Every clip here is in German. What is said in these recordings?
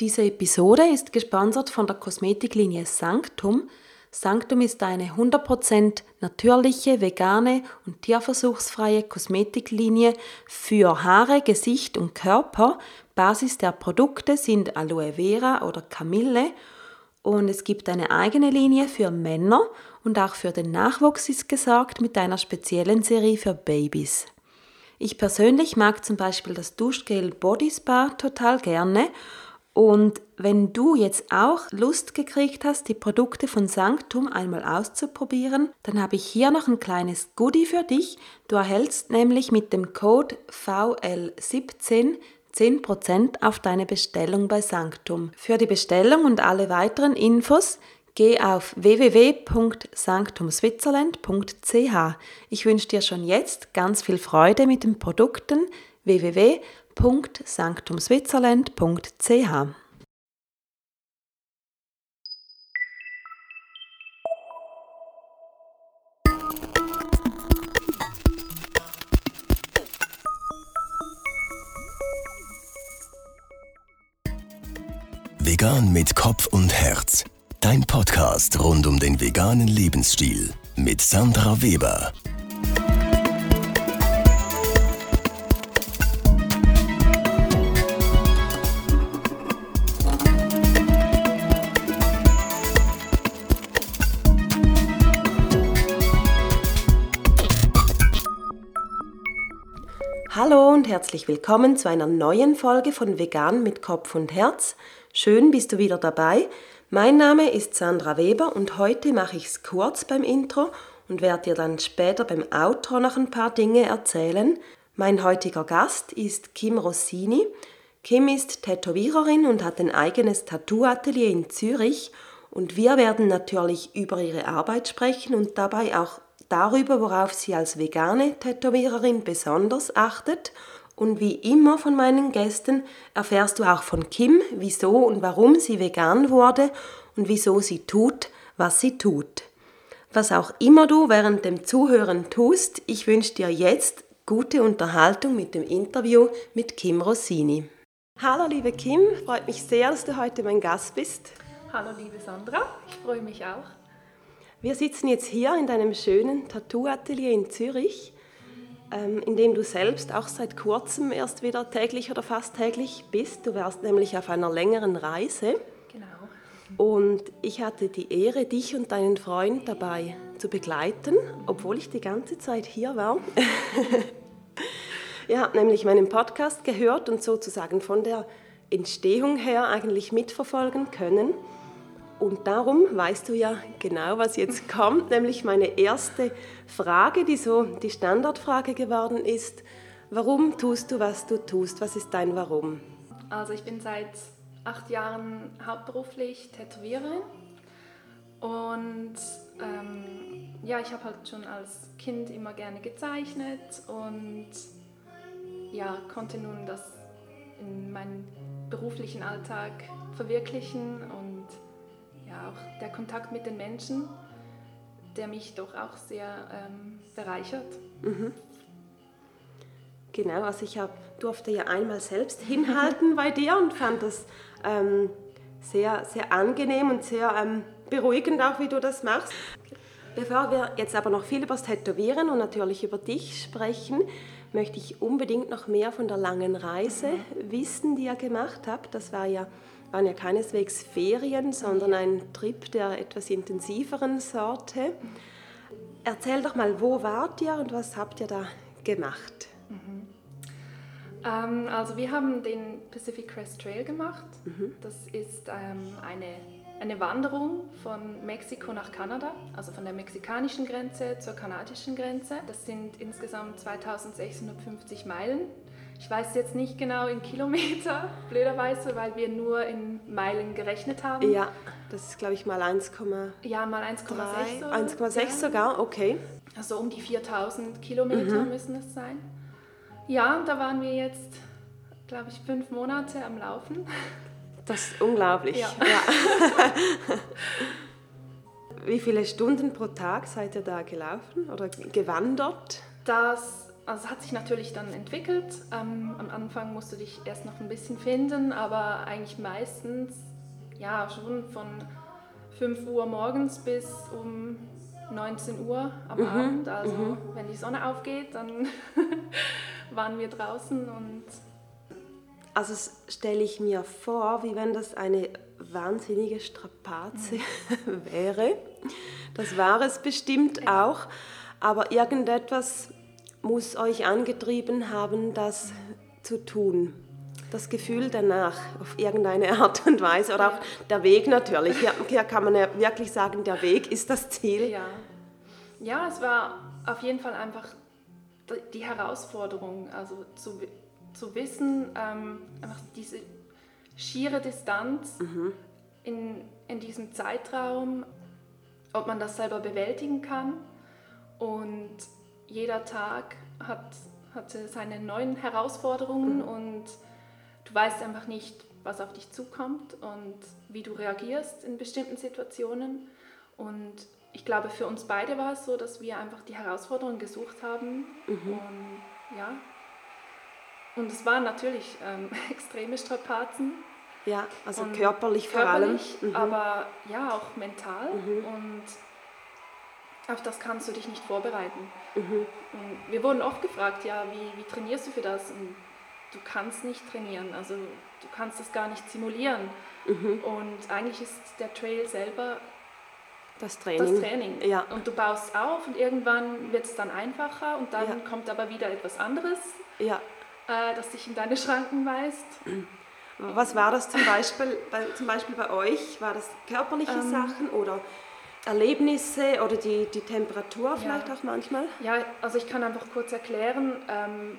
Diese Episode ist gesponsert von der Kosmetiklinie Sanctum. Sanctum ist eine 100% natürliche, vegane und tierversuchsfreie Kosmetiklinie für Haare, Gesicht und Körper. Basis der Produkte sind Aloe Vera oder Kamille und es gibt eine eigene Linie für Männer und auch für den Nachwuchs ist gesorgt mit einer speziellen Serie für Babys. Ich persönlich mag zum Beispiel das Duschgel Body Spa total gerne und wenn du jetzt auch Lust gekriegt hast, die Produkte von Sanctum einmal auszuprobieren, dann habe ich hier noch ein kleines Goodie für dich. Du erhältst nämlich mit dem Code VL17 10% auf deine Bestellung bei Sanctum. Für die Bestellung und alle weiteren Infos geh auf www.sanctumswitzerland.ch. Ich wünsche dir schon jetzt ganz viel Freude mit den Produkten www.sanctumswitzerland.ch. Vegan mit Kopf und Herz. Dein Podcast rund um den veganen Lebensstil mit Sandra Weber. Hallo und herzlich willkommen zu einer neuen Folge von Vegan mit Kopf und Herz. Schön bist du wieder dabei. Mein Name ist Sandra Weber und heute mache ich es kurz beim Intro und werde dir dann später beim Outro noch ein paar Dinge erzählen. Mein heutiger Gast ist Kim Rossini. Kim ist Tätowiererin und hat ein eigenes Tattoo-Atelier in Zürich und wir werden natürlich über ihre Arbeit sprechen und dabei auch darüber, worauf sie als vegane Tätowiererin besonders achtet und wie immer von meinen Gästen erfährst du auch von Kim, wieso und warum sie vegan wurde und wieso sie tut, was sie tut. Was auch immer du während dem Zuhören tust, ich wünsche dir jetzt gute Unterhaltung mit dem Interview mit Kim Rossini. Hallo liebe Kim, freut mich sehr, dass du heute mein Gast bist. Hallo liebe Sandra, ich freue mich auch. Wir sitzen jetzt hier in deinem schönen Tattoo-Atelier in Zürich ähm, in dem du selbst auch seit kurzem erst wieder täglich oder fast täglich bist. Du warst nämlich auf einer längeren Reise. Genau. Und ich hatte die Ehre, dich und deinen Freund dabei zu begleiten, obwohl ich die ganze Zeit hier war. Ihr habt nämlich meinen Podcast gehört und sozusagen von der Entstehung her eigentlich mitverfolgen können. Und darum weißt du ja genau, was jetzt kommt, nämlich meine erste Frage, die so die Standardfrage geworden ist. Warum tust du, was du tust? Was ist dein Warum? Also ich bin seit acht Jahren hauptberuflich Tätowiererin und ähm, ja, ich habe halt schon als Kind immer gerne gezeichnet und ja, konnte nun das in meinem beruflichen Alltag verwirklichen auch der Kontakt mit den Menschen, der mich doch auch sehr ähm, bereichert. Mhm. Genau, also ich hab, durfte ja einmal selbst hinhalten bei dir und fand das ähm, sehr, sehr angenehm und sehr ähm, beruhigend auch, wie du das machst. Bevor wir jetzt aber noch viel über das Tätowieren und natürlich über dich sprechen, möchte ich unbedingt noch mehr von der langen Reise mhm. wissen, die ihr gemacht habt. Das war ja waren ja keineswegs Ferien, sondern ein Trip der etwas intensiveren Sorte. Erzähl doch mal, wo wart ihr und was habt ihr da gemacht? Mhm. Ähm, also wir haben den Pacific Crest Trail gemacht. Mhm. Das ist ähm, eine, eine Wanderung von Mexiko nach Kanada, also von der mexikanischen Grenze zur kanadischen Grenze. Das sind insgesamt 2650 Meilen ich weiß jetzt nicht genau in Kilometer, blöderweise, weil wir nur in Meilen gerechnet haben. Ja, das ist glaube ich mal 1, ja, mal 1,6 1,6 sogar, okay. Also um die 4000 Kilometer mhm. müssen es sein. Ja, da waren wir jetzt, glaube ich, fünf Monate am Laufen. Das ist unglaublich. Ja. ja. Wie viele Stunden pro Tag seid ihr da gelaufen oder gewandert? Das also es hat sich natürlich dann entwickelt. Ähm, am Anfang musst du dich erst noch ein bisschen finden, aber eigentlich meistens ja schon von 5 Uhr morgens bis um 19 Uhr am mhm. Abend. Also mhm. wenn die Sonne aufgeht, dann waren wir draußen und also stelle ich mir vor, wie wenn das eine wahnsinnige Strapaze mhm. wäre. Das war es bestimmt ja. auch, aber irgendetwas muss euch angetrieben haben, das zu tun. Das Gefühl danach auf irgendeine Art und Weise oder auch der Weg natürlich. Hier, hier kann man ja wirklich sagen, der Weg ist das Ziel. Ja. ja, es war auf jeden Fall einfach die Herausforderung, also zu, zu wissen, ähm, einfach diese schiere Distanz mhm. in, in diesem Zeitraum, ob man das selber bewältigen kann und jeder Tag hat, hatte seine neuen Herausforderungen mhm. und du weißt einfach nicht, was auf dich zukommt und wie du reagierst in bestimmten Situationen. Und ich glaube, für uns beide war es so, dass wir einfach die Herausforderungen gesucht haben. Mhm. Und ja, und es waren natürlich ähm, extreme Strapazen. Ja, also körperlich, vor allem. Mhm. Aber ja, auch mental. Mhm. Und auf das kannst du dich nicht vorbereiten. Mhm. wir wurden oft gefragt, ja, wie, wie trainierst du für das? Und du kannst nicht trainieren, also du kannst das gar nicht simulieren. Mhm. Und eigentlich ist der Trail selber das Training. Das Training. Ja. Und du baust auf und irgendwann wird es dann einfacher und dann ja. kommt aber wieder etwas anderes, ja. äh, das dich in deine Schranken weist. Was war das zum Beispiel bei, zum Beispiel bei euch? War das körperliche ähm, Sachen oder Erlebnisse oder die, die Temperatur vielleicht ja. auch manchmal? Ja, also ich kann einfach kurz erklären. Ähm,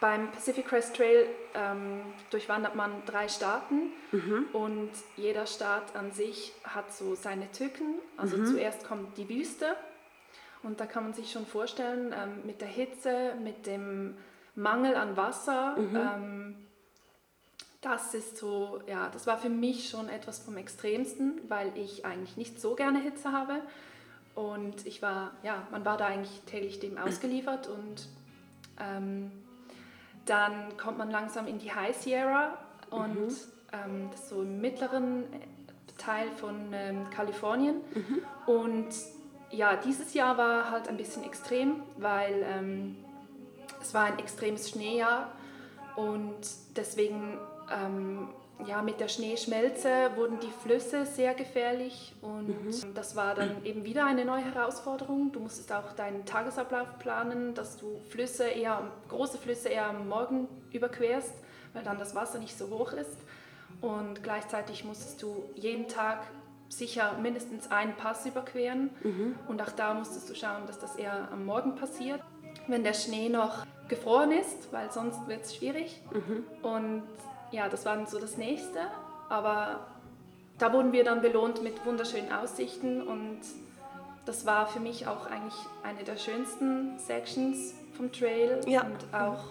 beim Pacific Crest Trail ähm, durchwandert man drei Staaten mhm. und jeder Staat an sich hat so seine Tücken. Also mhm. zuerst kommt die Wüste und da kann man sich schon vorstellen, ähm, mit der Hitze, mit dem Mangel an Wasser, mhm. Das ist so, ja, das war für mich schon etwas vom Extremsten, weil ich eigentlich nicht so gerne Hitze habe. Und ich war, ja, man war da eigentlich täglich dem ausgeliefert und ähm, dann kommt man langsam in die High Sierra und mhm. ähm, das ist so im mittleren Teil von ähm, Kalifornien. Mhm. Und ja, dieses Jahr war halt ein bisschen extrem, weil ähm, es war ein extremes Schneejahr und deswegen ähm, ja, mit der Schneeschmelze wurden die Flüsse sehr gefährlich und mhm. das war dann eben wieder eine neue Herausforderung. Du musstest auch deinen Tagesablauf planen, dass du Flüsse eher, große Flüsse eher am Morgen überquerst, weil dann das Wasser nicht so hoch ist. Und gleichzeitig musstest du jeden Tag sicher mindestens einen Pass überqueren mhm. und auch da musstest du schauen, dass das eher am Morgen passiert, wenn der Schnee noch gefroren ist, weil sonst wird es schwierig. Mhm. Und ja, das war so das Nächste. Aber da wurden wir dann belohnt mit wunderschönen Aussichten und das war für mich auch eigentlich eine der schönsten Sections vom Trail ja. und auch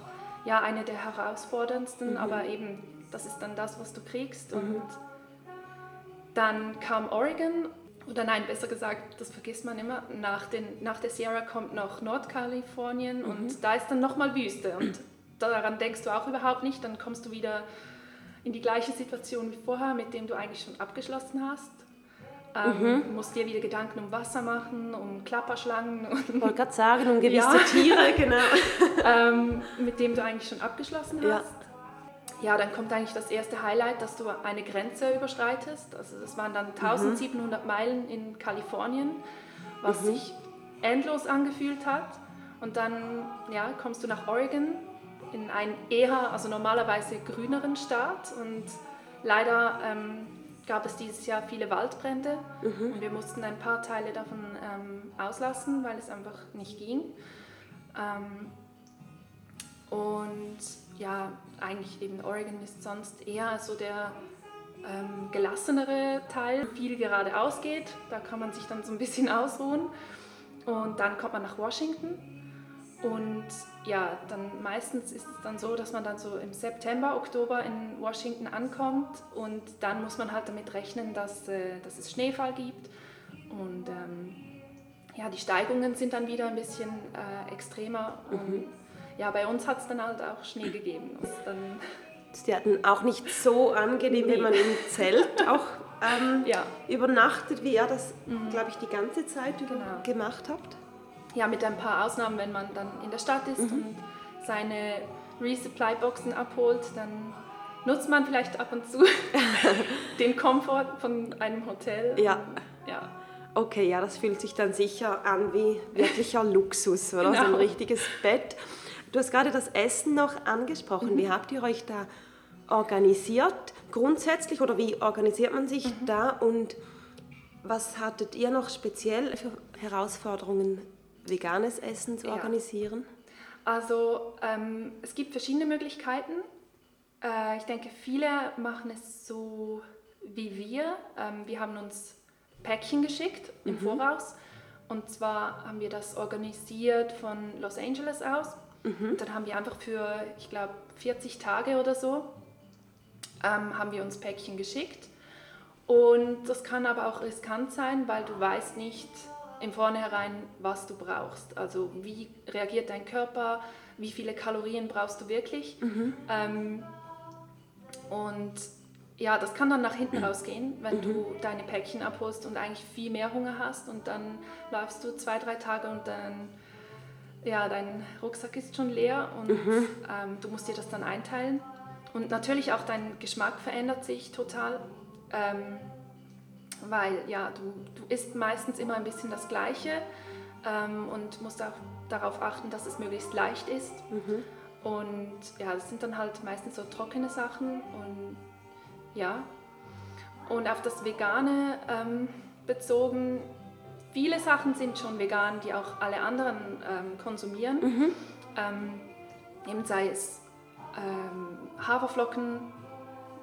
ja, eine der herausforderndsten, mhm. aber eben das ist dann das, was du kriegst. Mhm. Und dann kam Oregon, oder nein, besser gesagt, das vergisst man immer, nach, den, nach der Sierra kommt noch Nordkalifornien mhm. und da ist dann nochmal Wüste und daran denkst du auch überhaupt nicht, dann kommst du wieder in die gleiche Situation wie vorher, mit dem du eigentlich schon abgeschlossen hast. Ähm, mhm. musst dir wieder Gedanken um Wasser machen, um Klapperschlangen. Ich wollte gerade sagen, um gewisse ja. Tiere, genau. ähm, mit dem du eigentlich schon abgeschlossen hast. Ja. ja. dann kommt eigentlich das erste Highlight, dass du eine Grenze überschreitest. Also das waren dann 1700 mhm. Meilen in Kalifornien, was mhm. sich endlos angefühlt hat. Und dann ja, kommst du nach Oregon in einen eher, also normalerweise grüneren Staat und leider ähm, gab es dieses Jahr viele Waldbrände mhm. und wir mussten ein paar Teile davon ähm, auslassen, weil es einfach nicht ging. Ähm, und ja, eigentlich eben Oregon ist sonst eher so der ähm, gelassenere Teil, viel geradeaus geht, da kann man sich dann so ein bisschen ausruhen. Und dann kommt man nach Washington ja, dann meistens ist es dann so, dass man dann so im September, Oktober in Washington ankommt und dann muss man halt damit rechnen, dass, äh, dass es Schneefall gibt. Und ähm, ja, die Steigungen sind dann wieder ein bisschen äh, extremer. Und ja, bei uns hat es dann halt auch Schnee gegeben. Das ist dann Die hatten auch nicht so angenehm, wenn Nee. man im Zelt auch ähm, Ja. übernachtet, wie ihr das, glaube ich, die ganze Zeit Genau. gemacht habt. Ja, mit ein paar Ausnahmen, wenn man dann in der Stadt ist und seine Resupply-Boxen abholt, dann nutzt man vielleicht ab und zu den Komfort von einem Hotel. Ja. Ja, Okay, ja, das fühlt sich dann sicher an wie wirklicher Luxus, oder? So ein Genau. richtiges Bett. Du hast gerade das Essen noch angesprochen. Mhm. Wie habt ihr euch da organisiert? Grundsätzlich oder wie organisiert man sich Mhm. da? Und was hattet ihr noch speziell für Herausforderungen, veganes Essen zu Ja. organisieren? also ähm, es gibt verschiedene Möglichkeiten. Äh, ich denke, viele machen es so wie wir. Ähm, wir haben uns Päckchen geschickt im Voraus. Und zwar haben wir das organisiert von Los Angeles aus. Und dann haben wir einfach für, ich glaube, 40 Tage oder so, ähm, haben wir uns Päckchen geschickt. Und das kann aber auch riskant sein, weil du weißt nicht im Vornherein, was du brauchst. Also wie reagiert dein Körper, wie viele Kalorien brauchst du wirklich. Ähm, und ja, das kann dann nach hinten rausgehen, wenn du deine Päckchen abholst und eigentlich viel mehr Hunger hast und dann läufst du zwei, drei Tage und dann, ja, dein Rucksack ist schon leer und ähm, du musst dir das dann einteilen. Und natürlich auch dein Geschmack verändert sich total, ähm, weil ja, du, du isst meistens immer ein bisschen das Gleiche ähm, und musst auch darauf achten, dass es möglichst leicht ist. Und ja, das sind dann halt meistens so trockene Sachen und ja. Und auf das Vegane ähm, bezogen, viele Sachen sind schon vegan, die auch alle anderen ähm, konsumieren. Ähm, eben sei es ähm, Haferflocken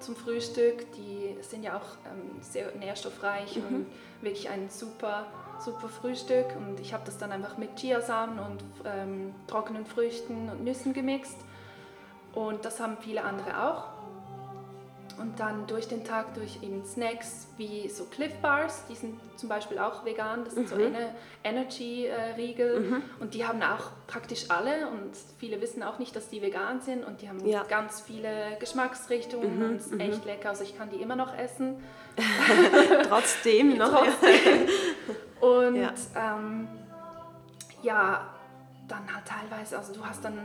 zum Frühstück, die sind ja auch ähm, sehr nährstoffreich und wirklich ein super, super Frühstück. Und ich habe das dann einfach mit Chiasamen und ähm, trockenen Früchten und Nüssen gemixt. Und das haben viele andere auch. Und dann durch den Tag durch eben Snacks wie so Cliff Bars, die sind zum Beispiel auch vegan, das sind so eine Energy-Riegel und die haben auch praktisch alle und viele wissen auch nicht, dass die vegan sind und die haben Ja. ganz viele Geschmacksrichtungen und ist echt lecker, also ich kann die immer noch essen. Trotzdem noch. Trotzdem. Und ja. Ähm, ja, dann halt teilweise, also du hast dann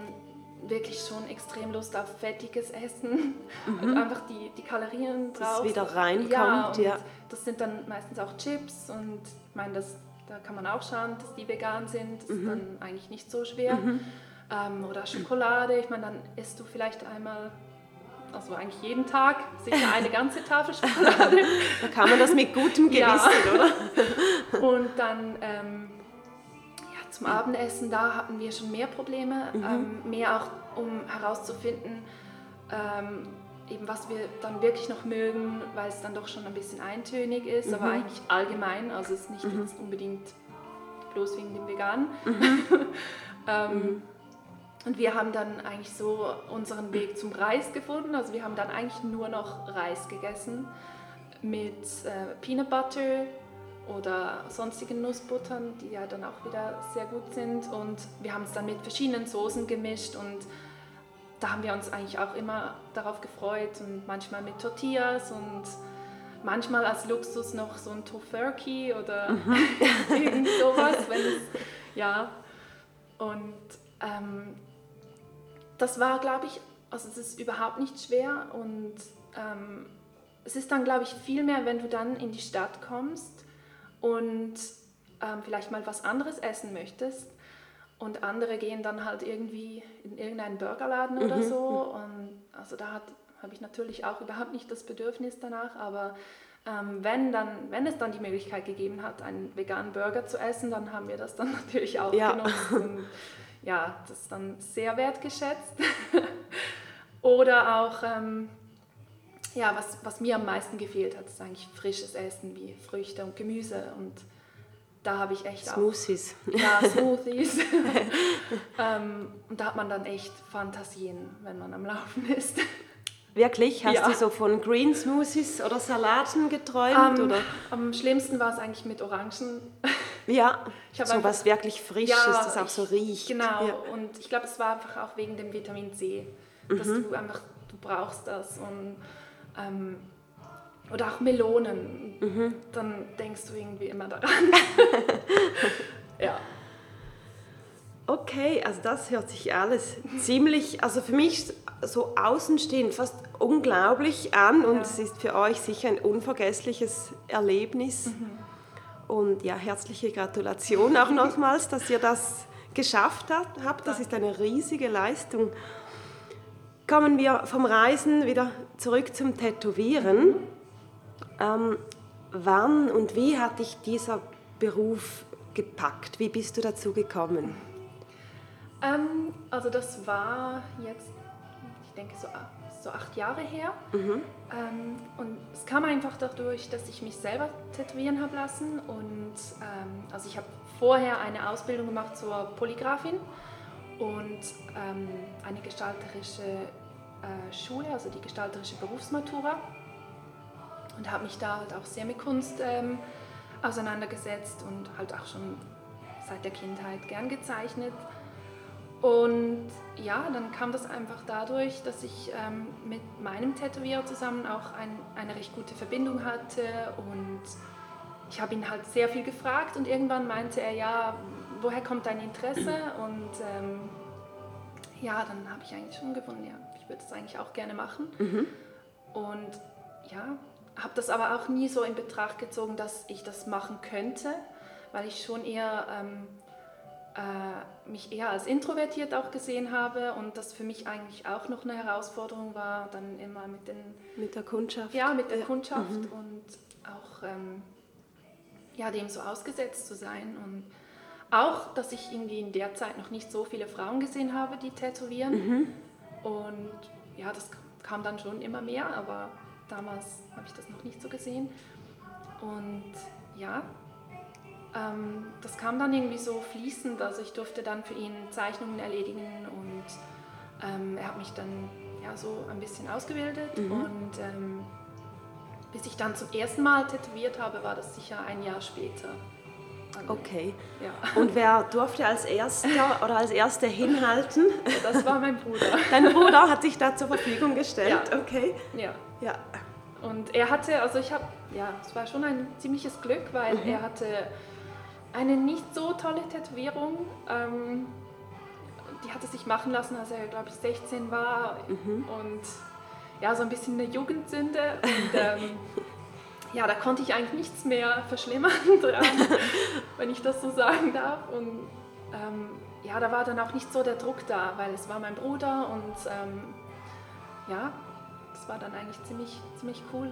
wirklich schon extrem Lust auf fettiges Essen und einfach die, die Kalorien Mhm. Dass drauf. es wieder reinkommt, ja, ja. Das sind dann meistens auch Chips und ich meine, das, da kann man auch schauen, dass die vegan sind. Das Mhm. ist dann eigentlich nicht so schwer. Ähm, oder Schokolade, ich meine, dann isst du vielleicht einmal, also eigentlich jeden Tag, sicher eine ganze Tafel Schokolade. Da kann man das mit gutem Gewissen, Ja. oder? Und dann ähm, zum Abendessen, da hatten wir schon mehr Probleme, ähm, mehr auch um herauszufinden, ähm, eben was wir dann wirklich noch mögen, weil es dann doch schon ein bisschen eintönig ist, aber eigentlich allgemein, also es ist nicht jetzt unbedingt bloß wegen dem Veganen. ähm, und wir haben dann eigentlich so unseren Weg zum Reis gefunden. Also wir haben dann eigentlich nur noch Reis gegessen mit äh, Peanut Butter oder sonstigen Nussbuttern, die ja dann auch wieder sehr gut sind. Und wir haben es dann mit verschiedenen Soßen gemischt und da haben wir uns eigentlich auch immer darauf gefreut und manchmal mit Tortillas und manchmal als Luxus noch so ein Tofurkey oder irgend sowas, wenn es, ja. Und ähm, das war, glaube ich, also es ist überhaupt nicht schwer und ähm, es ist dann, glaube ich, viel mehr, wenn du dann in die Stadt kommst und ähm, vielleicht mal was anderes essen möchtest. Und andere gehen dann halt irgendwie in irgendeinen Burgerladen oder so. Und also da habe ich natürlich auch überhaupt nicht das Bedürfnis danach, aber ähm, wenn, dann, wenn es dann die Möglichkeit gegeben hat, einen veganen Burger zu essen, dann haben wir das dann natürlich auch Ja. genutzt und ja, das ist dann sehr wertgeschätzt. Oder auch, ähm, ja, was, was mir am meisten gefehlt hat, ist eigentlich frisches Essen wie Früchte und Gemüse. Und da habe ich echt Smoothies. auch ja, Smoothies. ähm, und da hat man dann echt Fantasien, wenn man am Laufen ist. Wirklich? Hast Ja. du so von Green Smoothies oder Salaten geträumt? Ähm, oder? Am schlimmsten war es eigentlich mit Orangen. Ja, Ich so einfach- was wirklich Frisches, das auch so riecht. Genau, Ja. und ich glaube, es war einfach auch wegen dem Vitamin C, dass Mhm. du einfach, du brauchst das und ähm, oder auch Melonen, Mhm. dann denkst du irgendwie immer daran. ja, Okay, also das hört sich alles ziemlich, also für mich so außenstehend fast unglaublich an und Ja. es ist für euch sicher ein unvergessliches Erlebnis. Mhm. Und ja, herzliche Gratulation auch nochmals, dass ihr das geschafft habt. habt. Das ist eine riesige Leistung. Kommen wir vom Reisen wieder zurück zum Tätowieren. Ähm, wann und wie hat dich dieser Beruf gepackt? Wie bist du dazu gekommen? ähm, also das war jetzt, ich denke so, so acht Jahre her. Ähm, und es kam einfach dadurch, dass ich mich selber tätowieren habe lassen. Und ähm, also ich habe vorher eine Ausbildung gemacht zur Polygrafin und ähm, eine gestalterische äh, Schule, also die gestalterische Berufsmatura. Und habe mich da halt auch sehr mit Kunst ähm, auseinandergesetzt und halt auch schon seit der Kindheit gern gezeichnet. Und ja, dann kam das einfach dadurch, dass ich ähm, mit meinem Tätowierer zusammen auch ein, eine recht gute Verbindung hatte und ich habe ihn halt sehr viel gefragt und irgendwann meinte er, ja, woher kommt dein Interesse? Und ähm, ja, dann habe ich eigentlich schon gefunden, ja, ich würde das eigentlich auch gerne machen. Und ja, habe das aber auch nie so in Betracht gezogen, dass ich das machen könnte, weil ich schon eher ähm, äh, mich eher als introvertiert auch gesehen habe und das für mich eigentlich auch noch eine Herausforderung war, dann immer mit den Mit der Kundschaft? ja, mit der Kundschaft und auch ähm, ja, dem so ausgesetzt zu sein. Und auch, dass ich irgendwie in der Zeit noch nicht so viele Frauen gesehen habe, die tätowieren. Und ja, das kam dann schon immer mehr, aber damals habe ich das noch nicht so gesehen. Und ja, ähm, das kam dann irgendwie so fließend. Also ich durfte dann für ihn Zeichnungen erledigen und ähm, er hat mich dann ja, so ein bisschen ausgebildet. Und ähm, bis ich dann zum ersten Mal tätowiert habe, war das sicher ein Jahr später. Also, Okay. Ja, Und wer durfte als Erster oder als Erste hinhalten? das war mein Bruder. Dein Bruder hat sich da zur Verfügung gestellt, Ja. okay? Ja. Ja. Und er hatte, also ich habe, ja, es war schon ein ziemliches Glück, weil er hatte eine nicht so tolle Tätowierung. Ähm, die hatte sich machen lassen, als er, glaube ich, 16 war. Und ja, so ein bisschen eine Jugendsünde. Und ähm, ja, da konnte ich eigentlich nichts mehr verschlimmern dran, wenn ich das so sagen darf. Und ähm, ja, da war dann auch nicht so der Druck da, weil es war mein Bruder und ähm, ja, das war dann eigentlich ziemlich, ziemlich cool.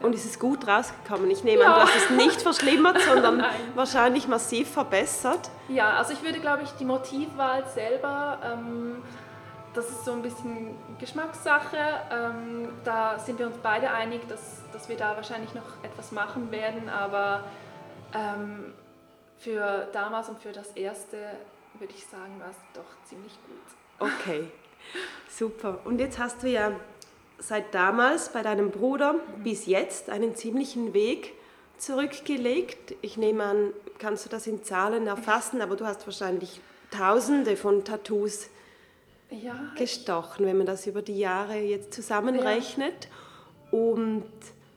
Und ist es gut rausgekommen? Ich nehme an, Ja. du hast es nicht verschlimmert, sondern wahrscheinlich massiv verbessert. Ja, also ich würde, glaube ich, die Motivwahl selber, ähm, das ist so ein bisschen Geschmackssache. Ähm, da sind wir uns beide einig, dass, dass wir da wahrscheinlich noch etwas machen werden, aber ähm, für damals und für das erste würde ich sagen, war es doch ziemlich gut. Okay, super. Und jetzt hast du ja seit damals bei deinem Bruder bis jetzt einen ziemlichen Weg zurückgelegt. Ich nehme an, kannst du das in Zahlen erfassen, aber du hast wahrscheinlich Tausende von Tattoos Ja, gestochen, wenn man das über die Jahre jetzt zusammenrechnet. Und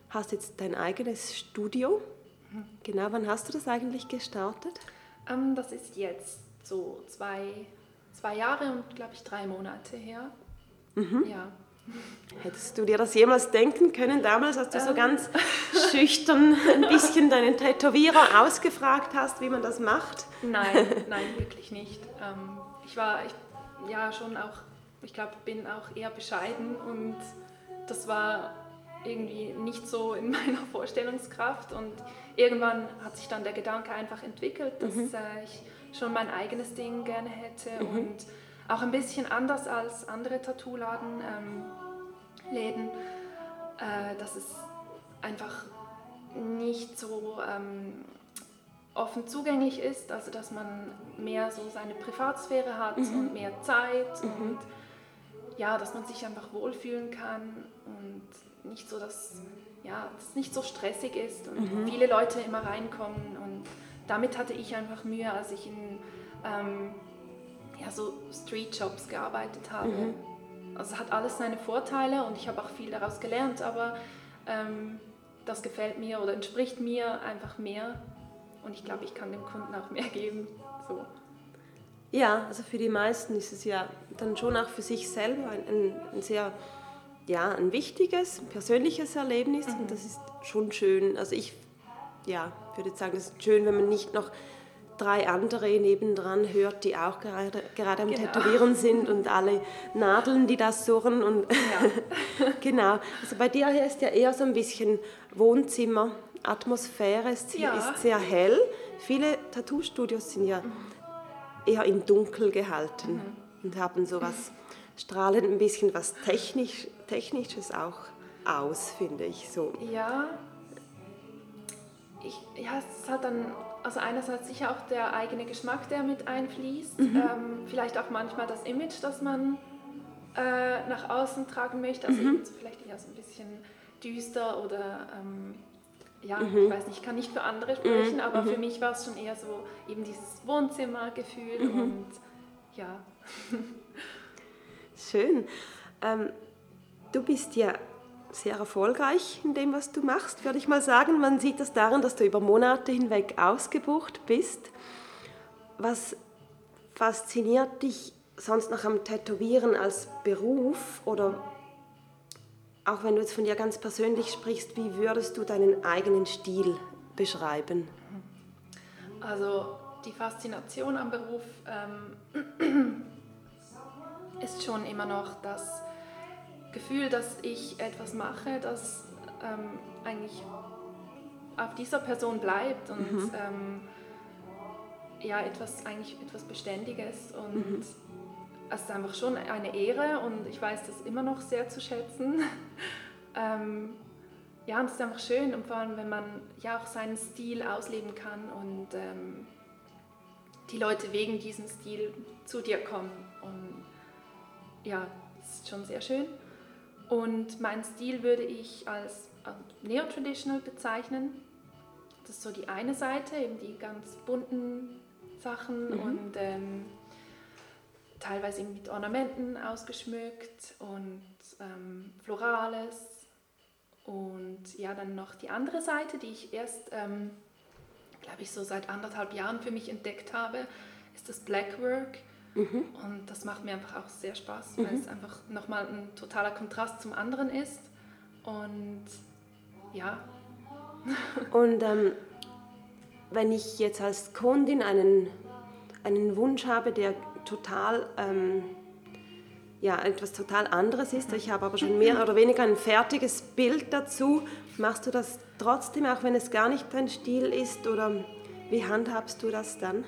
hast jetzt dein eigenes Studio. Genau, wann hast du das eigentlich gestartet? ähm, das ist jetzt so zwei, zwei Jahre und, glaube ich, drei Monate her. Ja. Hättest du dir das jemals denken können damals, als du so ganz schüchtern ein bisschen deinen Tätowierer ausgefragt hast, wie man das macht? Nein, nein, wirklich nicht. Ähm, ich war ich, ja schon auch, ich glaube, bin auch eher bescheiden und das war irgendwie nicht so in meiner Vorstellungskraft. Und irgendwann hat sich dann der Gedanke einfach entwickelt, dass äh, ich schon mein eigenes Ding gerne hätte und auch ein bisschen anders als andere Tattoo-Laden, ähm, äh, dass es einfach nicht so ähm, offen zugänglich ist, also dass man mehr so seine Privatsphäre hat und mehr Zeit und ja, dass man sich einfach wohlfühlen kann und nicht so, dass ja, es nicht so stressig ist und viele Leute immer reinkommen und damit hatte ich einfach Mühe, als ich in ähm, ja, so Street-Jobs gearbeitet habe. Mhm. Also es hat alles seine Vorteile und ich habe auch viel daraus gelernt, aber ähm, das gefällt mir oder entspricht mir einfach mehr und ich glaube, ich kann dem Kunden auch mehr geben. So. Ja, also für die meisten ist es ja dann schon auch für sich selber ein, ein, ein sehr ja, ein wichtiges, persönliches Erlebnis mhm. und das ist schon schön. Also ich ja, würde sagen, es ist schön, wenn man nicht noch drei andere nebendran hört, die auch gerade, gerade am genau. Tätowieren sind und alle Nadeln, die da surren. Und ja. genau. Also bei dir hier ist ja eher so ein bisschen Wohnzimmer, Atmosphäre ist, ja. ist sehr hell. Viele Tattoo-Studios sind ja eher in dunkel gehalten mhm. und haben so was, strahlen ein bisschen was Technisch, Technisches auch aus, finde ich. So. Ja, ich, ja, es ist halt dann also einerseits sicher auch der eigene Geschmack, der mit einfließt, mhm. ähm, vielleicht auch manchmal das Image, das man äh, nach außen tragen möchte, also mhm. vielleicht eher so ein bisschen düster oder ähm, ja, mhm. ich weiß nicht, ich kann nicht für andere mhm. sprechen, aber für mhm. mich war es schon eher so eben dieses Wohnzimmergefühl mhm. und ja. Schön. Ähm, du bist ja sehr erfolgreich in dem, was du machst, würde ich mal sagen. Man sieht das daran, dass du über Monate hinweg ausgebucht bist. Was fasziniert dich sonst noch am Tätowieren als Beruf oder auch wenn du jetzt von dir ganz persönlich sprichst, wie würdest du deinen eigenen Stil beschreiben? Also die Faszination am Beruf ähm, ist schon immer noch das Gefühl, dass ich etwas mache, das ähm, eigentlich auf dieser Person bleibt und mhm. ähm, ja, etwas, eigentlich etwas Beständiges und mhm. es ist einfach schon eine Ehre und ich weiß das immer noch sehr zu schätzen. ähm, ja, und es ist einfach schön und vor allem, wenn man ja auch seinen Stil ausleben kann und ähm, die Leute wegen diesem Stil zu dir kommen und ja, das ist schon sehr schön. Und mein Stil würde ich als Neo-Traditional bezeichnen. Das ist so die eine Seite, eben die ganz bunten Sachen mhm. und ähm, teilweise mit Ornamenten ausgeschmückt und ähm, Florales. Und ja, dann noch die andere Seite, die ich erst, ähm, glaube ich, so seit anderthalb Jahren für mich entdeckt habe, ist das Blackwork. Mhm. Und das macht mir einfach auch sehr Spaß, weil mhm. es einfach nochmal ein totaler Kontrast zum anderen ist. Und ja. Und ähm, wenn ich jetzt als Kundin einen, einen Wunsch habe, der total, ähm, ja, etwas total anderes ist, ich habe aber schon mehr oder weniger ein fertiges Bild dazu, machst du das trotzdem, auch wenn es gar nicht dein Stil ist? Oder wie handhabst du das dann?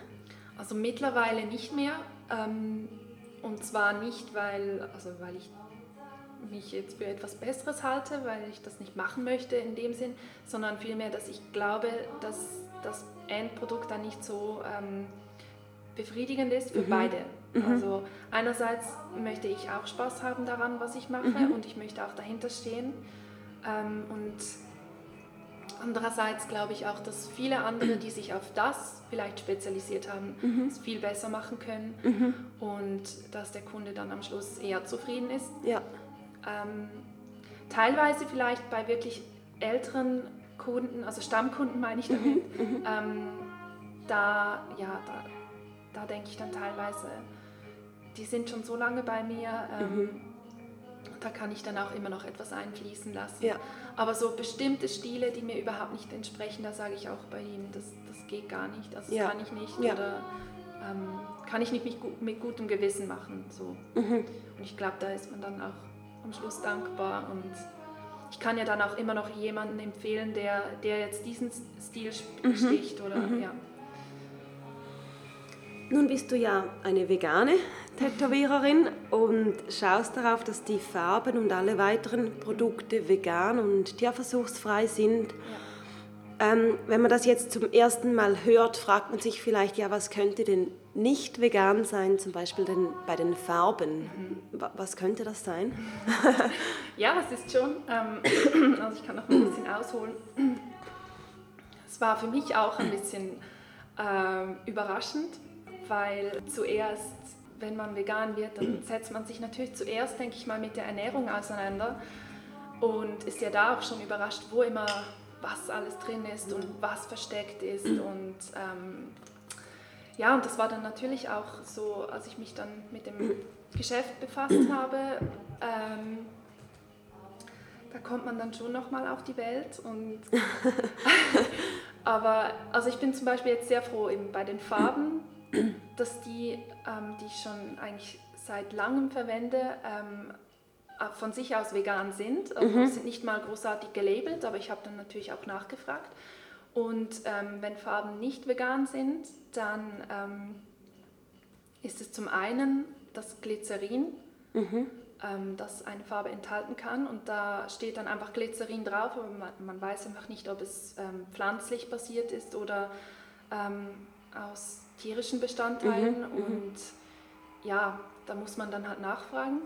Also mittlerweile nicht mehr, ähm, und zwar nicht, weil, also weil ich mich jetzt für etwas Besseres halte, weil ich das nicht machen möchte in dem Sinn, sondern vielmehr, dass ich glaube, dass das Endprodukt dann nicht so ähm, befriedigend ist für mhm. beide. Mhm. Also einerseits möchte ich auch Spaß haben daran, was ich mache mhm. und ich möchte auch dahinter stehen. Ähm, und Andererseits glaube ich auch, dass viele andere, die sich auf das vielleicht spezialisiert haben, mhm. es viel besser machen können mhm. und dass der Kunde dann am Schluss eher zufrieden ist. Ja. Ähm, teilweise vielleicht bei wirklich älteren Kunden, also Stammkunden meine ich damit, mhm. mhm. ähm, da, ja, da, da denke ich dann teilweise, die sind schon so lange bei mir, ähm, mhm. Da kann ich dann auch immer noch etwas einfließen lassen. Ja. Aber so bestimmte Stile, die mir überhaupt nicht entsprechen, da sage ich auch bei ihm, das, das geht gar nicht. Also das ja. kann ich nicht. Ja. Oder ähm, kann ich nicht mit, mit gutem Gewissen machen. So. Mhm. Und ich glaube, da ist man dann auch am Schluss dankbar. Und ich kann ja dann auch immer noch jemanden empfehlen, der, der jetzt diesen Stil mhm. sticht. Oder, mhm. ja. Nun bist du ja eine vegane Tätowiererin und schaust darauf, dass die Farben und alle weiteren Produkte vegan und tierversuchsfrei sind. Ja. Ähm, wenn man das jetzt zum ersten Mal hört, fragt man sich vielleicht, ja, was könnte denn nicht vegan sein, zum Beispiel den, bei den Farben? Mhm. Was könnte das sein? ja, es ist schon, ähm, also ich kann noch ein bisschen ausholen. Es war für mich auch ein bisschen ähm, überraschend, weil zuerst, wenn man vegan wird, dann setzt man sich natürlich zuerst, denke ich mal, mit der Ernährung auseinander und ist ja da auch schon überrascht, wo immer was alles drin ist und was versteckt ist und ähm, ja, und das war dann natürlich auch so, als ich mich dann mit dem Geschäft befasst habe, ähm, da kommt man dann schon nochmal auf die Welt. Und aber also ich bin zum Beispiel jetzt sehr froh eben bei den Farben, dass die, ähm, die ich schon eigentlich seit langem verwende, ähm, von sich aus vegan sind. Also mhm. sind nicht mal großartig gelabelt, aber ich habe dann natürlich auch nachgefragt. Und ähm, wenn Farben nicht vegan sind, dann ähm, ist es zum einen das Glycerin, mhm. ähm, das eine Farbe enthalten kann. Und da steht dann einfach Glycerin drauf, aber man, man weiß einfach nicht, ob es ähm, pflanzlich basiert ist oder ähm, aus tierischen Bestandteilen. Mhm. mhm. Und ja, da muss man dann halt nachfragen.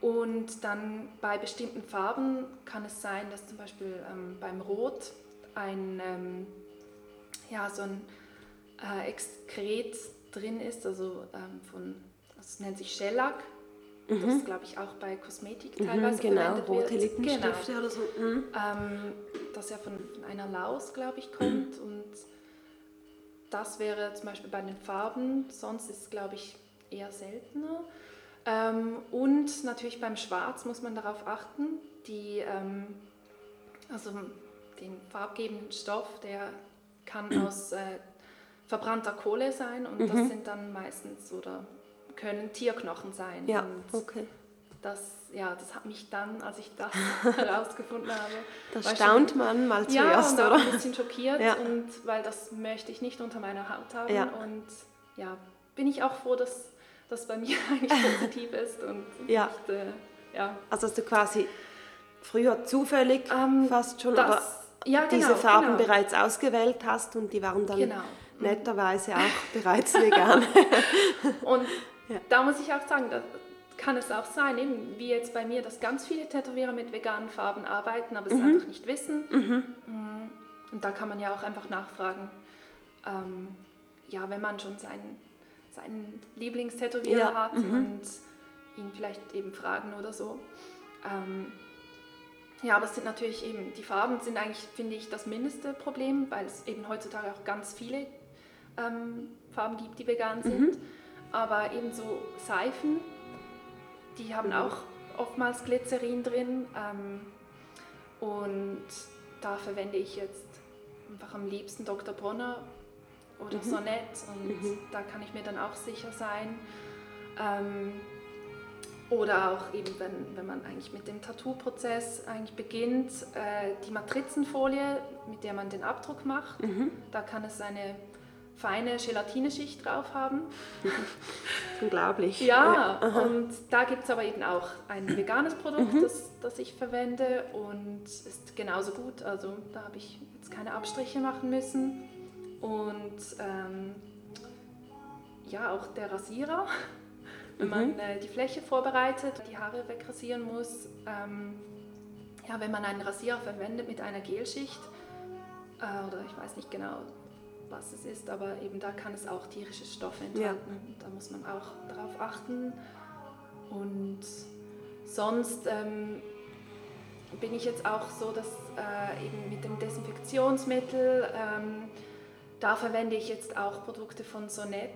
Und dann bei bestimmten Farben kann es sein, dass zum Beispiel ähm, beim Rot ein, ähm, ja, so ein äh, Exkret drin ist, also ähm, von, das nennt sich Shellac. Mhm. Das glaube ich auch bei Kosmetik mhm, teilweise mhm, genau, verwendet rote wird. Lippenstifte genau. oder so. Mhm. Ähm, das ja von, von einer Laus, glaube ich, kommt und das wäre zum Beispiel bei den Farben, sonst ist es, glaube ich, eher seltener. Ähm, und natürlich beim Schwarz muss man darauf achten, die, ähm, also den farbgebenden Stoff, der kann aus äh, verbrannter Kohle sein und mhm. das sind dann meistens oder können Tierknochen sein. Ja, okay. Das, ja, das hat mich dann, als ich das herausgefunden habe. Das staunt schon, man mal zuerst, ja, oder? ein bisschen schockiert, ja. und, weil das möchte ich nicht unter meiner Haut haben. Ja. Und ja, bin ich auch froh, dass das bei mir eigentlich positiv ist. Und ja. Nicht, äh, ja. Also hast du quasi früher zufällig ähm, fast schon das, aber ja, genau, diese Farben genau. bereits ausgewählt hast und die waren dann genau. netterweise auch bereits vegan. und da muss ich auch sagen, da kann es auch sein, eben wie jetzt bei mir, dass ganz viele Tätowierer mit veganen Farben arbeiten, aber es mhm. einfach nicht wissen. Mhm. Mm, und da kann man ja auch einfach nachfragen. Ähm, ja, wenn man schon seinen, seinen Lieblingstätowierer ja. hat mhm. und ihn vielleicht eben fragen oder so. Ähm, ja, aber es sind natürlich eben, die Farben sind eigentlich, finde ich, das mindeste Problem, weil es eben heutzutage auch ganz viele ähm, Farben gibt, die vegan sind. Mhm. Aber eben so Seifen, die haben auch oftmals Glycerin drin. Ähm, und da verwende ich jetzt einfach am liebsten Dr. Bronner oder mhm. Sonett und mhm. da kann ich mir dann auch sicher sein. Ähm, oder auch eben, wenn, wenn man eigentlich mit dem Tattoo-Prozess eigentlich beginnt, äh, die Matrizenfolie, mit der man den Abdruck macht, mhm. da kann es eine feine Gelatineschicht drauf haben. Unglaublich. Ja, ja. und da gibt es aber eben auch ein veganes Produkt, mhm. das, das ich verwende und ist genauso gut. Also da habe ich jetzt keine Abstriche machen müssen. Und ähm, ja, auch der Rasierer wenn man mhm. äh, die Fläche vorbereitet, die Haare wegrasieren muss. Ähm, ja, wenn man einen Rasierer verwendet mit einer Gelschicht, äh, oder ich weiß nicht genau, was es ist, aber eben da kann es auch tierische Stoffe enthalten. Ja. Da muss man auch darauf achten. Und sonst ähm, bin ich jetzt auch so, dass äh, eben mit dem Desinfektionsmittel, ähm, da verwende ich jetzt auch Produkte von Sonett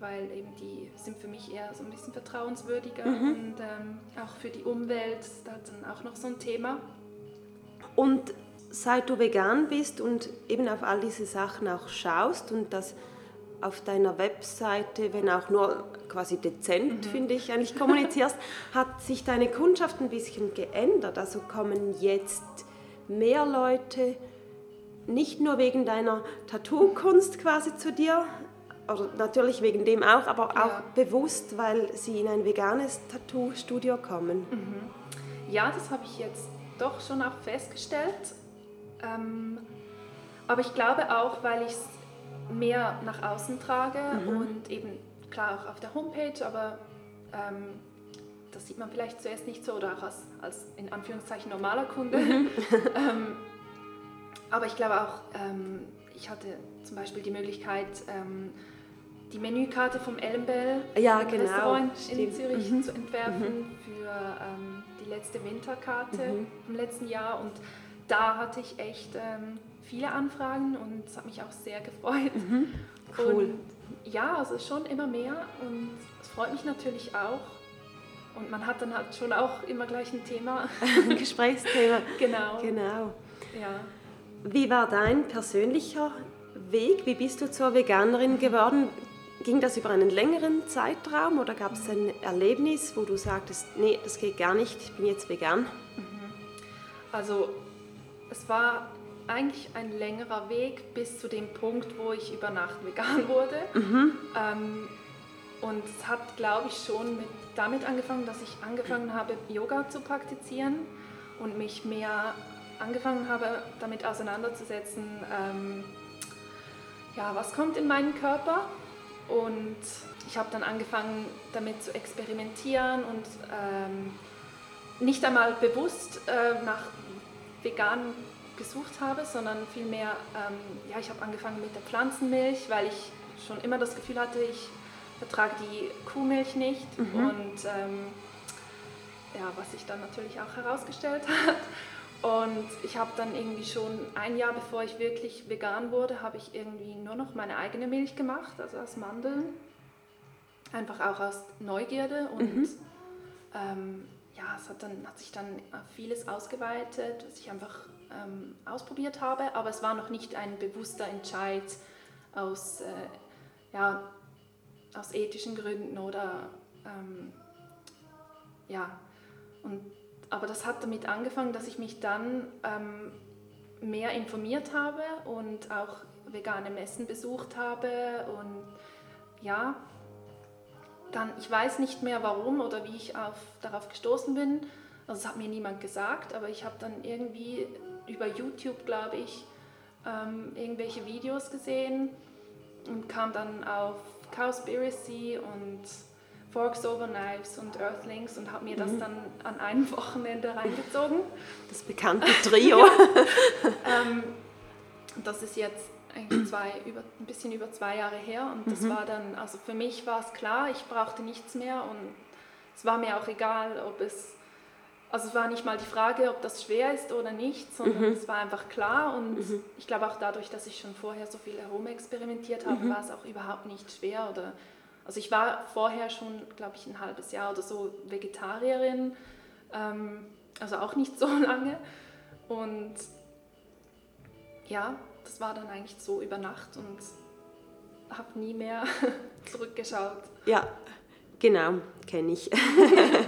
weil eben die sind für mich eher so ein bisschen vertrauenswürdiger mhm. und ähm, auch für die Umwelt ist das dann auch noch so ein Thema. Und seit du vegan bist und eben auf all diese Sachen auch schaust und das auf deiner Webseite, wenn auch nur quasi dezent, mhm. finde ich, eigentlich kommunizierst, hat sich deine Kundschaft ein bisschen geändert. Also kommen jetzt mehr Leute nicht nur wegen deiner Tattoo-Kunst quasi zu dir, oder natürlich wegen dem auch, aber auch ja. bewusst, weil sie in ein veganes Tattoo-Studio kommen. Mhm. Ja, das habe ich jetzt doch schon auch festgestellt. Ähm, aber ich glaube auch, weil ich es mehr nach außen trage mhm. und eben klar auch auf der Homepage, aber ähm, das sieht man vielleicht zuerst nicht so oder auch als, als in Anführungszeichen normaler Kunde. Mhm. ähm, aber ich glaube auch, ähm, ich hatte zum Beispiel die Möglichkeit, ähm, die Menükarte vom Ellenbell Ja, genau, Restaurant in stimmt. Zürich Mhm. zu entwerfen für ähm, die letzte Winterkarte Mhm. im letzten Jahr. Und da hatte ich echt ähm, viele Anfragen und es hat mich auch sehr gefreut. Mhm. Cool. Und ja, also schon immer mehr und es freut mich natürlich auch. Und man hat dann halt schon auch immer gleich ein Thema. Ein Gesprächsthema. genau. Genau. Ja. Wie war dein persönlicher Weg? Wie bist du zur Veganerin geworden? Ging das über einen längeren Zeitraum oder gab es ein Erlebnis, wo du sagtest, nee, das geht gar nicht, ich bin jetzt vegan? Also es war eigentlich ein längerer Weg bis zu dem Punkt, wo ich über Nacht vegan wurde. Ähm, und es hat, glaube ich, schon mit, damit angefangen, dass ich angefangen habe, Yoga zu praktizieren und mich mehr angefangen habe, damit auseinanderzusetzen, ähm, ja, was kommt in meinen Körper. Und ich habe dann angefangen, damit zu experimentieren und ähm, nicht einmal bewusst äh, nach vegan gesucht habe, sondern vielmehr, ähm, ja, ich habe angefangen mit der Pflanzenmilch, weil ich schon immer das Gefühl hatte, ich vertrage die Kuhmilch nicht und ähm, ja, was sich dann natürlich auch herausgestellt hat. Und ich habe dann irgendwie schon ein Jahr bevor ich wirklich vegan wurde, habe ich irgendwie nur noch meine eigene Milch gemacht, also aus Mandeln. Einfach auch aus Neugierde und ähm, ja, es hat, dann, hat sich dann vieles ausgeweitet, was ich einfach ähm, ausprobiert habe, aber es war noch nicht ein bewusster Entscheid aus, äh, ja, aus ethischen Gründen oder ähm, ja, und, aber das hat damit angefangen, dass ich mich dann ähm, mehr informiert habe und auch vegane Messen besucht habe und ja, dann, ich weiß nicht mehr warum oder wie ich auf, darauf gestoßen bin. Also es hat mir niemand gesagt, aber ich habe dann irgendwie über YouTube, glaube ich, ähm, irgendwelche Videos gesehen und kam dann auf Cowspiracy und Forks Over Knives und Earthlings und habe mir das dann an einem Wochenende reingezogen. Das bekannte Trio. Ähm, das ist jetzt eigentlich zwei, über, ein bisschen über zwei Jahre her. Und das war dann, also für mich war es klar, ich brauchte nichts mehr und es war mir auch egal, ob es, also es war nicht mal die Frage, ob das schwer ist oder nicht, sondern es war einfach klar und ich glaube auch dadurch, dass ich schon vorher so viel herumexperimentiert habe, war es auch überhaupt nicht schwer oder, also ich war vorher schon, glaube ich, ein halbes Jahr oder so Vegetarierin, ähm, also auch nicht so lange. Und ja, das war dann eigentlich so über Nacht und habe nie mehr zurückgeschaut. Ja, genau, kenne ich.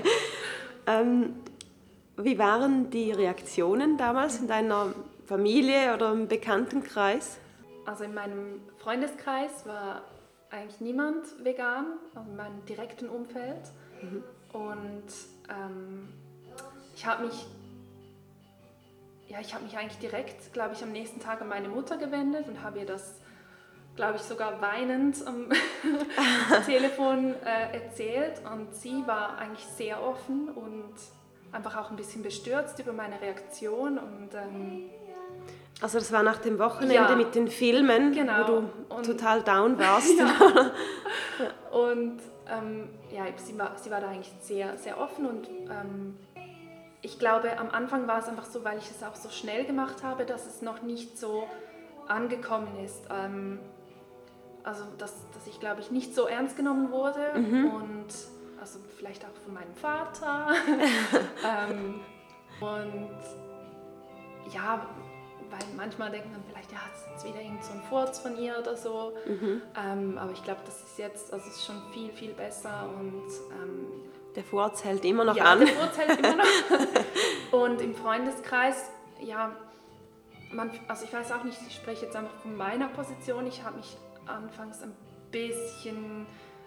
ähm, wie waren die Reaktionen damals in deiner Familie oder im Bekanntenkreis? Also in meinem Freundeskreis war eigentlich niemand vegan, also in meinem direkten Umfeld. Und ähm, ich habe mich, ja, ich habe mich eigentlich direkt, glaube ich, am nächsten Tag an meine Mutter gewendet und habe ihr das, glaube ich, sogar weinend am Telefon äh, erzählt. Und sie war eigentlich sehr offen und einfach auch ein bisschen bestürzt über meine Reaktion und ähm, Also das war nach dem Wochenende Ja. mit den Filmen, Genau. wo du Und- total down warst. Und ähm, ja, sie war, sie war da eigentlich sehr, sehr offen und ähm, ich glaube, am Anfang war es einfach so, weil ich es auch so schnell gemacht habe, dass es noch nicht so angekommen ist. Ähm, also, dass, dass ich, glaube ich, nicht so ernst genommen wurde und also vielleicht auch von meinem Vater. ähm, und ja, weil manchmal denkt man vielleicht, ja, das ist jetzt wieder irgend so ein Furz von ihr oder so. Ähm, aber ich glaube, das ist jetzt, also es ist schon viel, viel besser und ähm, Der Furz hält immer noch ja, an. der Furz hält immer noch. und im Freundeskreis, ja, man, also ich weiß auch nicht, ich spreche jetzt einfach von meiner Position. Ich habe mich anfangs ein bisschen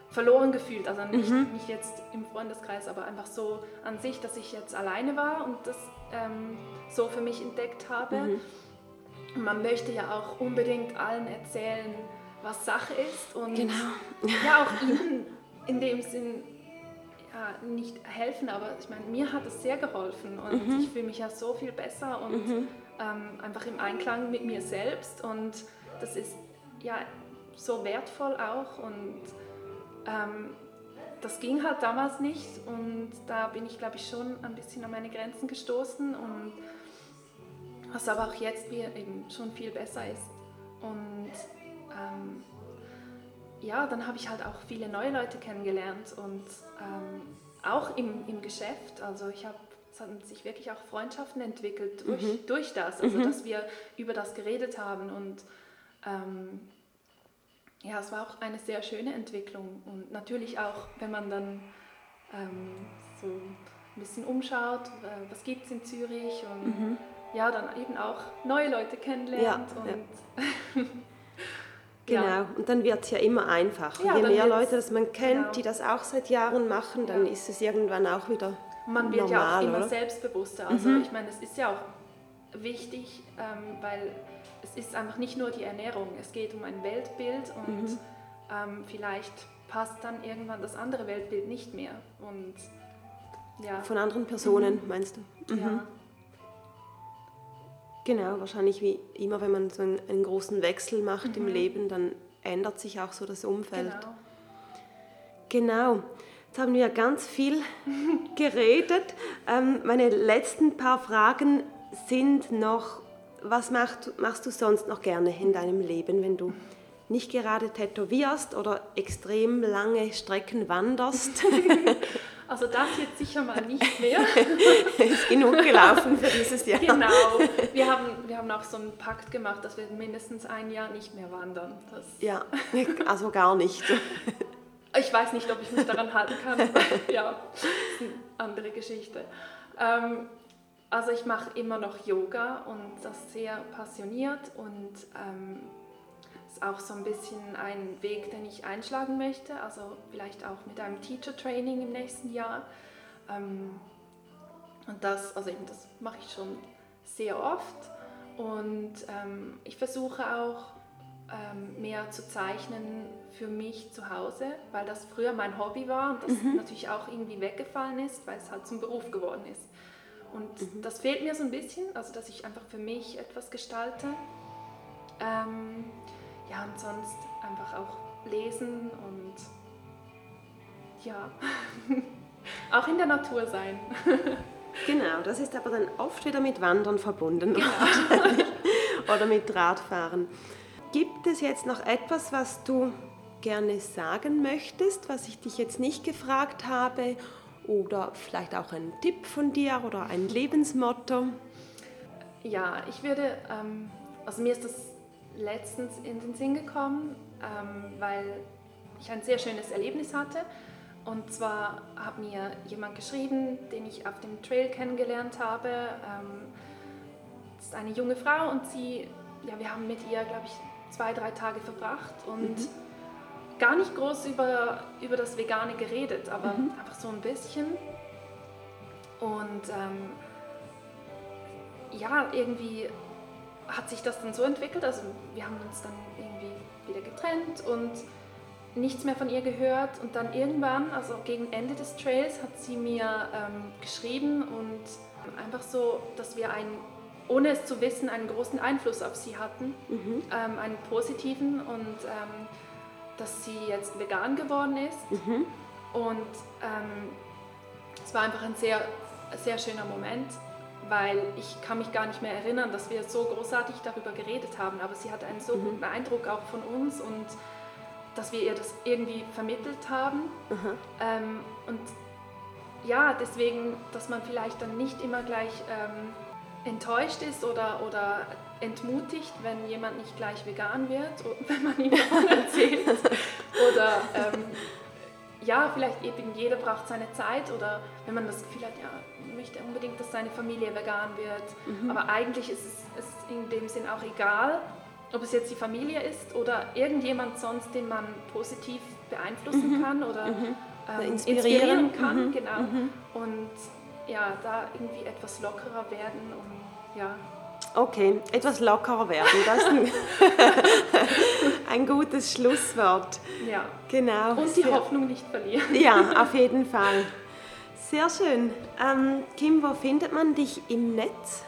verloren gefühlt. Also nicht, nicht jetzt im Freundeskreis, aber einfach so an sich, dass ich jetzt alleine war und das ähm, so für mich entdeckt habe. Und man möchte ja auch unbedingt allen erzählen, was Sache ist. Und Genau. ja, auch ihnen in dem Sinn ja, nicht helfen, aber ich meine, mir hat es sehr geholfen und ich fühle mich ja so viel besser und ähm, einfach im Einklang mit mir selbst und das ist ja so wertvoll auch und ähm, das ging halt damals nicht und da bin ich glaube ich schon ein bisschen an meine Grenzen gestoßen und was aber auch jetzt eben schon viel besser ist und ähm, ja, dann habe ich halt auch viele neue Leute kennengelernt und ähm, auch im, im Geschäft. Also ich habe, es haben sich wirklich auch Freundschaften entwickelt durch, mhm. durch das, also mhm. dass wir über das geredet haben und ähm, ja, es war auch eine sehr schöne Entwicklung und natürlich auch, wenn man dann ähm, so ein bisschen umschaut, äh, was gibt es in Zürich und mhm. ja, dann eben auch neue Leute kennenlernt ja, und ja. Genau, ja. und dann wird es ja immer einfacher. Ja, Je mehr Leute das man kennt, genau. die das auch seit Jahren machen, dann ja. ist es irgendwann auch wieder Man wird normal, ja auch immer oder? selbstbewusster. Also mhm. ich meine, es ist ja auch wichtig, ähm, weil es ist einfach nicht nur die Ernährung, es geht um ein Weltbild und mhm. ähm, vielleicht passt dann irgendwann das andere Weltbild nicht mehr. Und, ja. Von anderen Personen, mhm. meinst du? Mhm. Ja. Genau, wahrscheinlich wie immer, wenn man so einen, einen großen Wechsel macht mhm. im Leben, dann ändert sich auch so das Umfeld. Genau. Genau. Jetzt haben wir ganz viel geredet. Ähm, meine letzten paar Fragen sind noch, was macht, machst du sonst noch gerne in deinem Leben, wenn du nicht gerade tätowierst oder extrem lange Strecken wanderst? Also das jetzt sicher mal nicht mehr. ist genug gelaufen für dieses Jahr. Genau. Wir haben, wir haben auch so einen Pakt gemacht, dass wir mindestens ein Jahr nicht mehr wandern. Das ja, also gar nicht. Ich weiß nicht, ob ich mich daran halten kann. ja, das ist eine andere Geschichte. Ähm, also ich mache immer noch Yoga und das sehr passioniert und ähm, ist auch so ein bisschen ein Weg, den ich einschlagen möchte, also vielleicht auch mit einem Teacher Training im nächsten Jahr. Ähm, und das, also eben das mache ich schon sehr oft und ähm, ich versuche auch ähm, mehr zu zeichnen für mich zu Hause, weil das früher mein Hobby war und das mhm. natürlich auch irgendwie weggefallen ist, weil es halt zum Beruf geworden ist. Und mhm. das fehlt mir so ein bisschen, also dass ich einfach für mich etwas gestalte. Ähm, ja, und sonst einfach auch lesen und ja, auch in der Natur sein. genau, das ist aber dann oft wieder mit Wandern verbunden genau. oder mit Radfahren. Gibt es jetzt noch etwas, was du gerne sagen möchtest, was ich dich jetzt nicht gefragt habe? Oder vielleicht auch ein Tipp von dir oder ein Lebensmotto? Ja, ich würde, ähm, also mir ist das letztens in den Sinn gekommen, ähm, weil ich ein sehr schönes Erlebnis hatte. Und zwar hat mir jemand geschrieben, den ich auf dem Trail kennengelernt habe. Ähm, das ist eine junge Frau und sie, ja, wir haben mit ihr, glaube ich, zwei, drei Tage verbracht und mhm. gar nicht groß über, über das Vegane geredet, aber mhm. einfach so ein bisschen. Und ähm, ja, irgendwie hat sich das dann so entwickelt, also wir haben uns dann irgendwie wieder getrennt und nichts mehr von ihr gehört und dann irgendwann, also gegen Ende des Trails, hat sie mir ähm, geschrieben und einfach so, dass wir einen, ohne es zu wissen, einen großen Einfluss auf sie hatten, mhm. ähm, einen positiven und ähm, dass sie jetzt vegan geworden ist mhm. und ähm, es war einfach ein sehr, sehr schöner Moment weil ich kann mich gar nicht mehr erinnern, dass wir so großartig darüber geredet haben, aber sie hatte einen so mhm. guten Eindruck auch von uns und dass wir ihr das irgendwie vermittelt haben. Mhm. Ähm, und ja, deswegen, dass man vielleicht dann nicht immer gleich ähm, enttäuscht ist oder, oder entmutigt, wenn jemand nicht gleich vegan wird, wenn man ihm davon erzählt. oder ähm, ja, vielleicht eben jeder braucht seine Zeit oder wenn man das Gefühl hat, ja, möchte unbedingt, dass seine Familie vegan wird. Mhm. Aber eigentlich ist es, ist in dem Sinn auch egal, ob es jetzt die Familie ist oder irgendjemand sonst, den man positiv beeinflussen mhm. kann oder mhm. ähm, inspirieren. inspirieren. kann. Mhm. Genau. Mhm. Und ja, da irgendwie etwas lockerer werden und ja. Okay, etwas lockerer werden, das ist ein, ein gutes Schlusswort. Ja. Genau. Und die Hoffnung nicht verlieren. Ja, auf jeden Fall. Sehr schön. Ähm, Kim, wo findet man dich im Netz?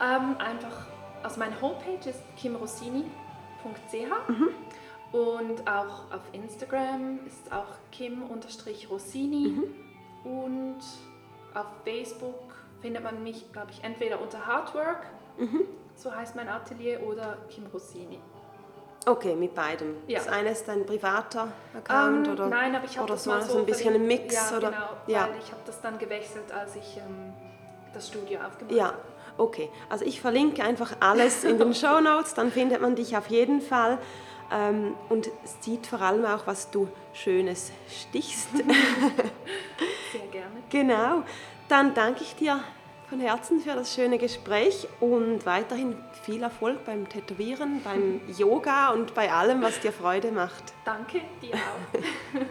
Ähm, einfach, also meine Homepage ist kimrossini.ch mhm. und auch auf Instagram ist auch kim-rossini mhm. und auf Facebook findet man mich, glaube ich, entweder unter Hardwork, mhm. so heißt mein Atelier, oder Kim Rossini. Okay, mit beidem. Ja. Das eine ist dein privater Account ähm, oder, nein, aber ich oder das so, so ein bisschen ein Mix? Ja, oder? genau, ja. weil ich habe das dann gewechselt, als ich ähm, das Studio aufgemacht ja. habe. Okay, also ich verlinke einfach alles in den Show Notes, dann findet man dich auf jeden Fall ähm, und sieht vor allem auch, was du Schönes stichst. Sehr gerne. Genau. Dann danke ich dir von Herzen für das schöne Gespräch und weiterhin viel Erfolg beim Tätowieren, beim Yoga und bei allem, was dir Freude macht. Danke, dir auch.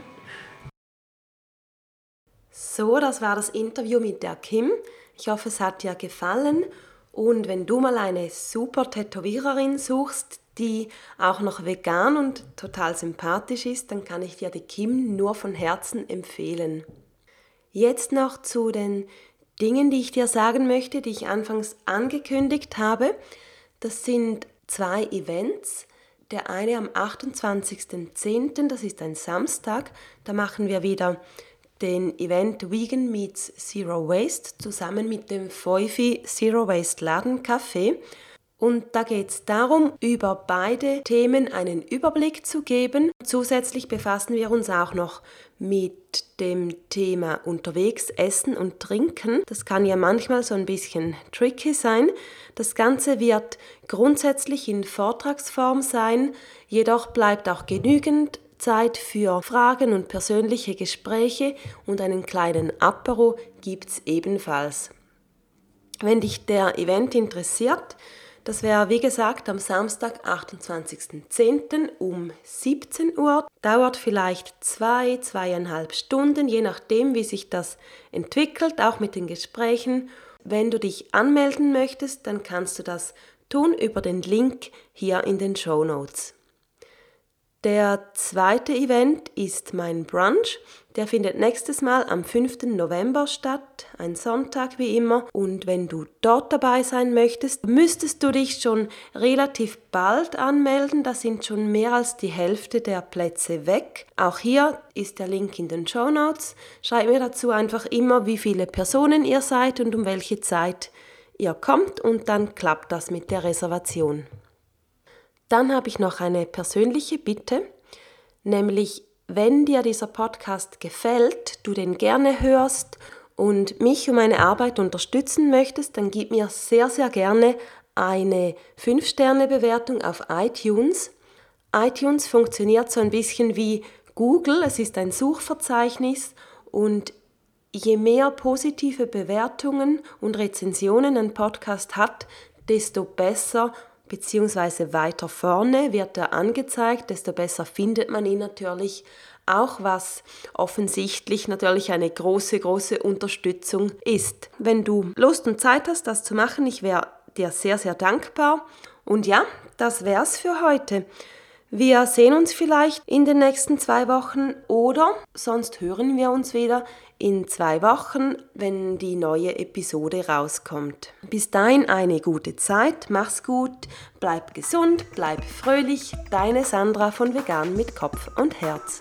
so, das war das Interview mit der Kim. Ich hoffe, es hat dir gefallen. Und wenn du mal eine super Tätowiererin suchst, die auch noch vegan und total sympathisch ist, dann kann ich dir die Kim nur von Herzen empfehlen. Jetzt noch zu den Dingen, die ich dir sagen möchte, die ich anfangs angekündigt habe. Das sind zwei Events. Der eine am 28.10., das ist ein Samstag, da machen wir wieder den Event Vegan Meets Zero Waste zusammen mit dem Feufi Zero Waste Laden Café. Und da geht es darum, über beide Themen einen Überblick zu geben. Zusätzlich befassen wir uns auch noch mit dem Thema unterwegs essen und trinken. Das kann ja manchmal so ein bisschen tricky sein. Das Ganze wird grundsätzlich in Vortragsform sein, jedoch bleibt auch genügend Zeit für Fragen und persönliche Gespräche und einen kleinen Apero gibt es ebenfalls. Wenn dich der Event interessiert, das wäre wie gesagt am Samstag, 28.10. um 17 Uhr. Dauert vielleicht zwei, zweieinhalb Stunden, je nachdem, wie sich das entwickelt, auch mit den Gesprächen. Wenn du dich anmelden möchtest, dann kannst du das tun über den Link hier in den Show Notes. Der zweite Event ist mein Brunch. Der findet nächstes Mal am 5. November statt, ein Sonntag wie immer. Und wenn du dort dabei sein möchtest, müsstest du dich schon relativ bald anmelden. Da sind schon mehr als die Hälfte der Plätze weg. Auch hier ist der Link in den Show Notes. Schreib mir dazu einfach immer, wie viele Personen ihr seid und um welche Zeit ihr kommt und dann klappt das mit der Reservation. Dann habe ich noch eine persönliche Bitte, nämlich wenn dir dieser Podcast gefällt, du den gerne hörst und mich und meine Arbeit unterstützen möchtest, dann gib mir sehr, sehr gerne eine 5-Sterne-Bewertung auf iTunes. iTunes funktioniert so ein bisschen wie Google, es ist ein Suchverzeichnis und je mehr positive Bewertungen und Rezensionen ein Podcast hat, desto besser beziehungsweise weiter vorne wird er angezeigt, desto besser findet man ihn natürlich. Auch was offensichtlich natürlich eine große, große Unterstützung ist. Wenn du Lust und Zeit hast, das zu machen, ich wäre dir sehr, sehr dankbar. Und ja, das wär's für heute. Wir sehen uns vielleicht in den nächsten zwei Wochen oder sonst hören wir uns wieder in zwei Wochen, wenn die neue Episode rauskommt. Bis dahin eine gute Zeit, mach's gut, bleib gesund, bleib fröhlich, deine Sandra von Vegan mit Kopf und Herz.